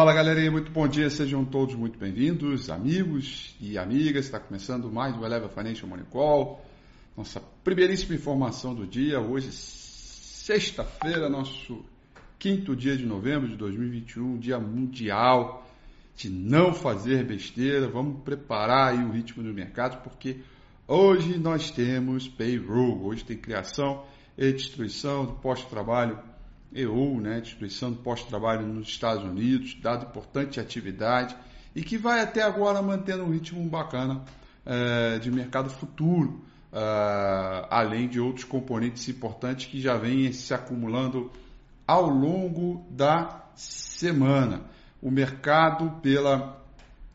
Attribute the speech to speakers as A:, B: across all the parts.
A: Fala galerinha, muito bom dia, sejam todos muito bem-vindos, amigos e amigas. Está começando mais o Eleva Financial Money Call, nossa primeiríssima informação do dia. Hoje, sexta-feira, nosso quinto dia de novembro de 2021, dia mundial de não fazer besteira. Vamos preparar aí o ritmo do mercado, porque hoje nós temos payroll, hoje tem criação e destruição do pós-trabalho EU, né, Instituição do Pós-Trabalho nos Estados Unidos, dado importante atividade e que vai até agora mantendo um ritmo bacana é, de mercado futuro, é, além de outros componentes importantes que já vêm se acumulando ao longo da semana. O mercado pela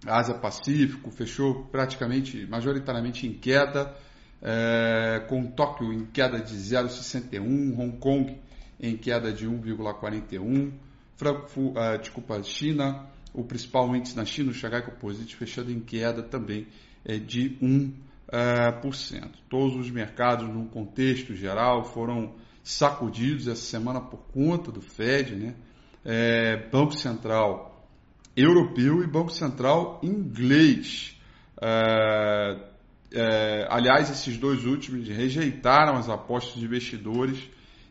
A: Ásia Pacífico fechou praticamente, majoritariamente em queda, é, com Tóquio em queda de 0,61, Hong Kong em queda de 1,41. Frankfurt, uh, desculpa, China, o principal índice na China, o Shanghai Composite, fechando em queda também é, de 1%. Uh, Todos os mercados, no contexto geral, foram sacudidos essa semana por conta do Fed, né? É, Banco Central europeu e Banco Central inglês. É, é, aliás, esses dois últimos rejeitaram as apostas de investidores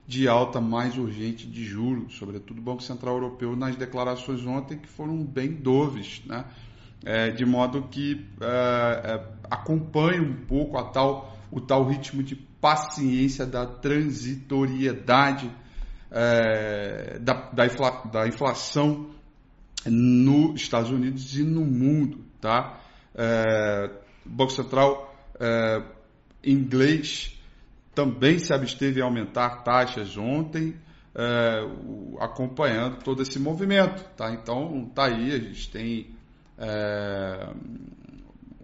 A: de alta mais urgente de juros, sobretudo o Banco Central Europeu, nas declarações ontem, que foram bem doves, né? É, de modo que é, é, acompanhe um pouco a tal, o tal ritmo de paciência da transitoriedade é, da, da, infla, da, inflação nos Estados Unidos e no mundo. Tá? É, Banco Central é, inglês também se absteve a aumentar taxas ontem, é, acompanhando todo esse movimento. Tá? Então, tá aí, a gente tem é,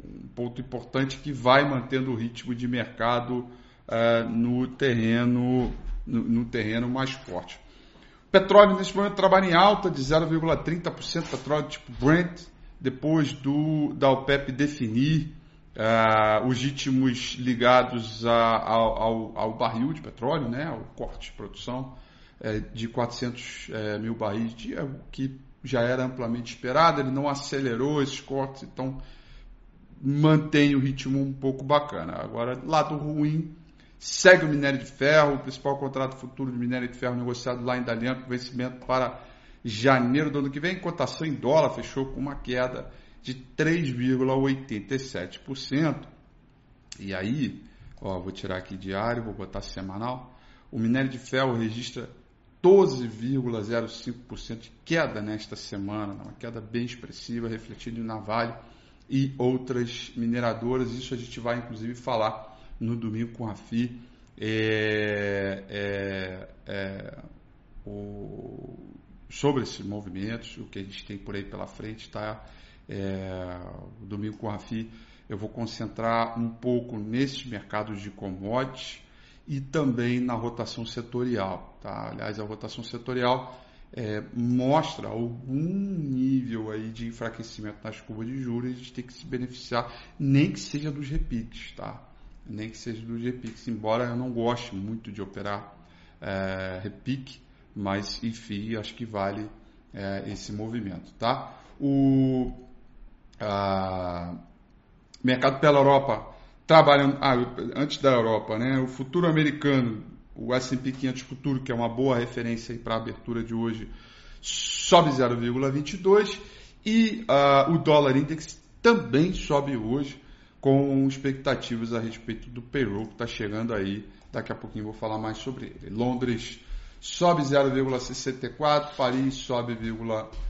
A: um ponto importante que vai mantendo o ritmo de mercado é, no, terreno, no, no, terreno mais forte. Petróleo, nesse momento, trabalha em alta de 0,30%, petróleo tipo Brent, depois do, da OPEP definir Uh, os ritmos ligados a, ao, ao, barril de petróleo, né, ao corte de produção é, de 400 é, mil barris, de, é, que já era amplamente esperado, ele não acelerou esses cortes, então mantém o ritmo um pouco bacana. Agora, lado ruim, segue o minério de ferro, o principal contrato futuro de minério de ferro negociado lá em Dalian, com vencimento para janeiro do ano que vem, cotação em dólar fechou com uma queda de 3,87%. E aí, ó, vou tirar aqui diário, vou botar semanal. O minério de ferro registra 12,05% de queda nesta semana, uma queda bem expressiva, refletindo na Vale e outras mineradoras. Isso a gente vai inclusive falar no domingo com a FI. É, é, é, o, sobre esses movimentos, o que a gente tem por aí pela frente, está é, o domingo com a Rafi, eu vou concentrar um pouco nesses mercados de commodities e também na rotação setorial. Tá? Aliás, a rotação setorial é, mostra algum nível aí de enfraquecimento nas curvas de juros e a gente tem que se beneficiar, nem que seja dos repiques, tá? Nem que seja dos repiques, embora eu não goste muito de operar é, repique, mas enfim, acho que vale é, esse movimento, tá? O, ah, mercado pela Europa trabalhando ah, antes da Europa, né? O futuro americano, o S&P 500 futuro, que é uma boa referência para a abertura de hoje, sobe 0,22 e ah, o dólar index também sobe hoje com expectativas a respeito do payroll que está chegando aí. Daqui a pouquinho vou falar mais sobre ele. Londres sobe 0,64, Paris sobe,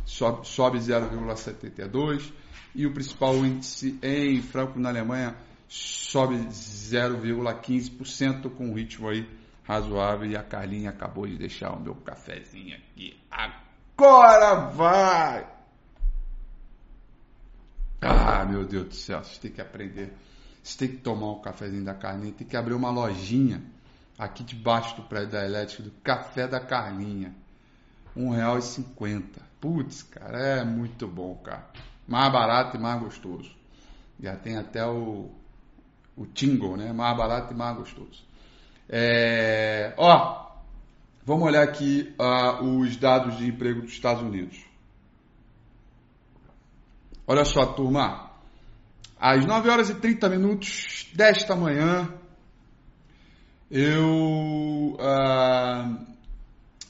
A: sobe, sobe 0,72 e o principal índice em Frankfurt, na Alemanha, sobe 0,15% com um ritmo aí razoável e a Carlinha acabou de deixar o meu cafezinho aqui. Agora vai! Ah, meu Deus do céu, você tem que aprender. Você tem que tomar um cafezinho da Carlinha, tem que abrir uma lojinha aqui debaixo do prédio da elétrica do Café da Carlinha. R$1,50. Putz, cara, é muito bom, cara mais barato e mais gostoso. Já tem até o, o Tingle, né? Mais barato e mais gostoso. É, ó, vamos olhar aqui uh, os dados de emprego dos Estados Unidos. Olha só, turma. Às 9 horas e 30 minutos desta manhã, eu. Uh,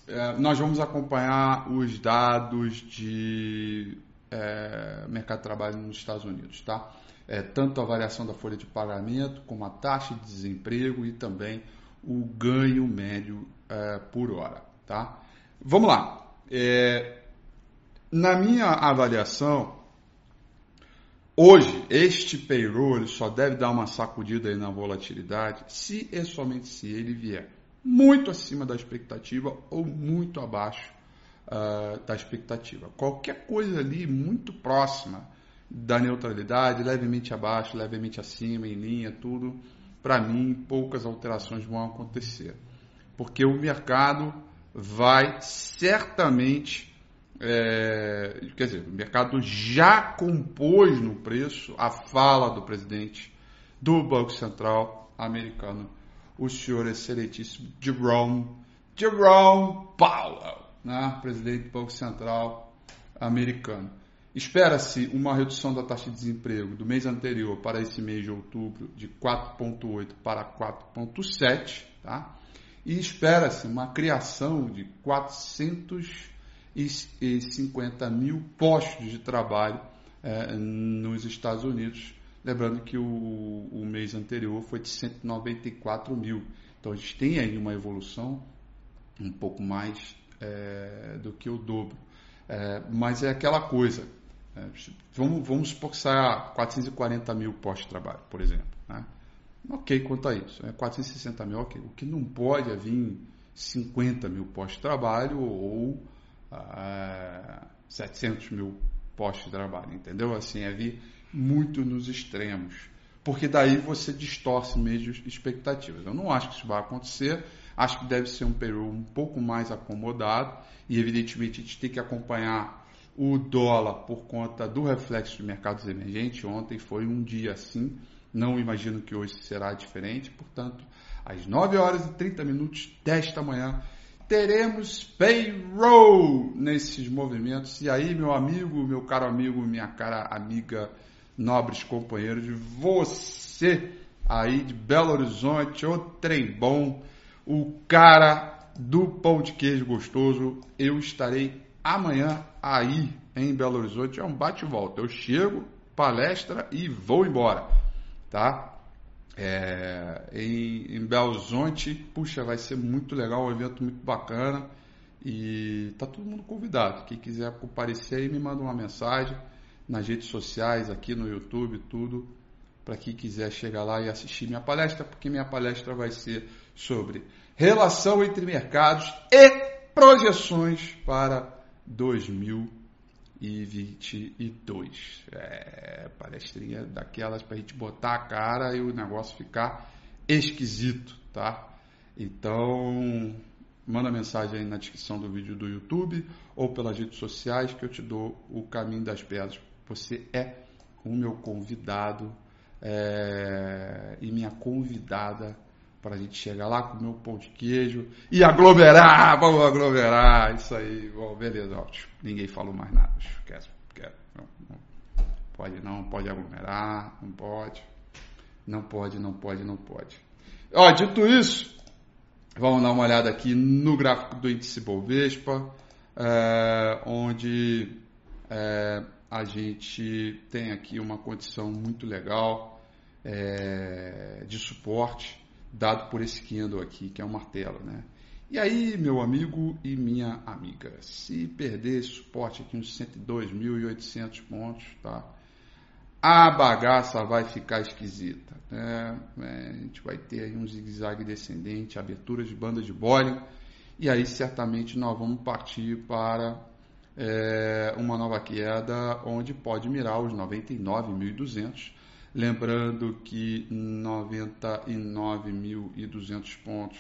A: uh, nós vamos acompanhar os dados de uh, mercado de trabalho nos Estados Unidos, tá? É, tanto a variação da folha de pagamento, como a taxa de desemprego e também o ganho médio é, por hora, tá? Vamos lá. É, na minha avaliação, hoje este payroll só deve dar uma sacudida aí na volatilidade se e somente se ele vier muito acima da expectativa ou muito abaixo uh, da expectativa. Qualquer coisa ali muito próxima da neutralidade, levemente abaixo, levemente acima, em linha, tudo, para mim, poucas alterações vão acontecer. Porque o mercado vai certamente, é, quer dizer, o mercado já compôs no preço a fala do presidente do Banco Central americano, o senhor excelentíssimo Jerome, Jerome Powell, né, presidente do Banco Central americano. Espera-se uma redução da taxa de desemprego do mês anterior para esse mês de outubro de 4,8 para 4,7, tá? E espera-se uma criação de 450 mil postos de trabalho é, nos Estados Unidos. Lembrando que o, o mês anterior foi de 194 mil. Então a gente tem aí uma evolução um pouco mais é, do que o dobro. É, mas é aquela coisa, vamos, vamos saia 440 mil postos de trabalho, por exemplo. Né? Ok quanto a isso. É 460 mil, ok. O que não pode é vir 50 mil postos de trabalho ou é, 700 mil postos de trabalho, entendeu? Assim, é vir muito nos extremos. Porque daí você distorce mesmo expectativas. Eu não acho que isso vai acontecer. Acho que deve ser um período um pouco mais acomodado. E, evidentemente, a gente tem que acompanhar o dólar por conta do reflexo de mercados emergentes. Ontem foi um dia assim, não imagino que hoje será diferente. Portanto, às 9 horas e 30 minutos desta manhã, teremos payroll nesses movimentos. E aí, meu amigo, meu caro amigo, minha cara amiga, nobres companheiros, você aí de Belo Horizonte, o trem bom, o cara do pão de queijo gostoso, eu estarei amanhã aí em Belo Horizonte é um bate volta. Eu chego, palestra e vou embora, tá? É, em, em Belo Horizonte, puxa, vai ser muito legal, um evento muito bacana e tá todo mundo convidado. Quem quiser comparecer aí, me manda uma mensagem nas redes sociais, aqui no YouTube, tudo, para quem quiser chegar lá e assistir minha palestra, porque minha palestra vai ser sobre relação entre mercados e projeções para 2022. É, palestrinha daquelas para a gente botar a cara e o negócio ficar esquisito, tá? Então, manda mensagem aí na descrição do vídeo do YouTube ou pelas redes sociais que eu te dou o caminho das pedras. Você é o meu convidado é, e minha convidada para a gente chegar lá, comer um pão de queijo e aglomerar, vamos aglomerar, isso aí, bom, beleza, ótimo. Ninguém falou mais nada, esquece, quer, não, não, pode não, pode aglomerar, não pode, não pode, não pode, não pode. Ó, dito isso, vamos dar uma olhada aqui no gráfico do índice Bovespa, é, onde é, a gente tem aqui uma condição muito legal é, de suporte dado por esse candle aqui, que é um martelo, né? E aí, meu amigo e minha amiga, se perder esse suporte aqui uns 102.800 pontos, tá? A bagaça vai ficar esquisita, né? É, a gente vai ter aí um zigue-zague descendente, abertura de banda de Bollinger, e aí certamente nós vamos partir para é, uma nova queda onde pode mirar os 99.200 Lembrando que 99.200 pontos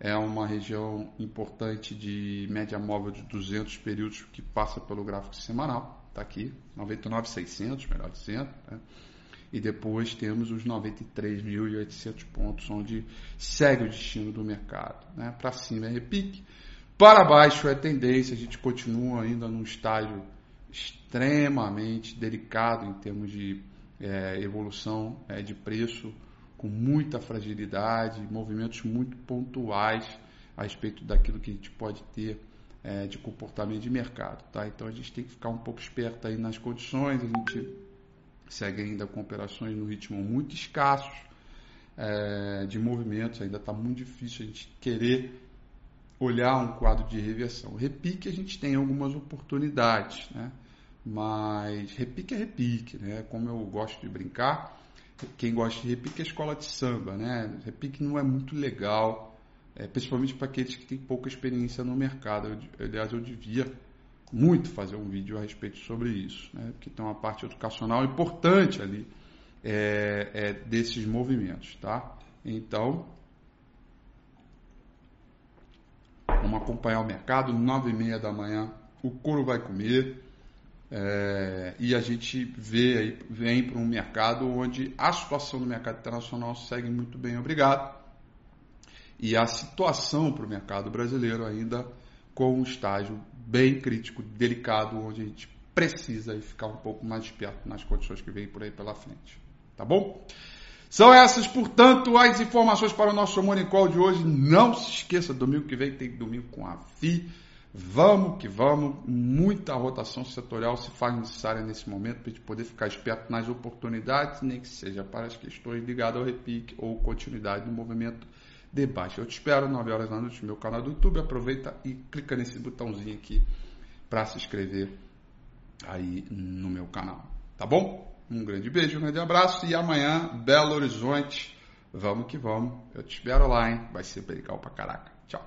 A: é uma região importante de média móvel de 200 períodos que passa pelo gráfico semanal. Está aqui, 99.600, melhor dizendo. Né? E depois temos os 93.800 pontos, onde segue o destino do mercado. Né? Para cima é repique, para baixo é tendência, a gente continua ainda num estágio extremamente delicado em termos de é, evolução é, de preço, com muita fragilidade, movimentos muito pontuais a respeito daquilo que a gente pode ter é, de comportamento de mercado. Tá? Então a gente tem que ficar um pouco esperto aí nas condições, a gente segue ainda com operações no ritmo muito escasso é, de movimentos, ainda está muito difícil a gente querer olhar um quadro de reversão. Repique a gente tem algumas oportunidades, né? Mas repique é repique, né? como eu gosto de brincar, quem gosta de repique é escola de samba, né? repique não é muito legal, é, principalmente para aqueles que têm pouca experiência no mercado. Eu, aliás, eu devia muito fazer um vídeo a respeito sobre isso, né? porque tem uma parte educacional importante ali é, é, desses movimentos. Tá? Então, vamos acompanhar o mercado, nove e meia da manhã, o couro vai comer. É, e a gente vê aí, vem para um mercado onde a situação do mercado internacional segue muito bem, obrigado e a situação para o mercado brasileiro ainda com um estágio bem crítico, delicado, onde a gente precisa ficar um pouco mais esperto nas condições que vem por aí pela frente. Tá bom? São essas, portanto, as informações para o nosso Morning Call de hoje. Não se esqueça, domingo que vem tem domingo com a FI. Vamos que vamos, muita rotação setorial se faz necessária nesse momento para a gente poder ficar esperto nas oportunidades, nem que seja para as questões ligadas ao repique ou continuidade do movimento debate. Eu te espero 9 horas da noite no meu canal do YouTube. Aproveita e clica nesse botãozinho aqui para se inscrever aí no meu canal. Tá bom? Um grande beijo, um grande abraço e amanhã, Belo Horizonte. Vamos que vamos. Eu te espero lá, hein? Vai ser legal pra caraca. Tchau.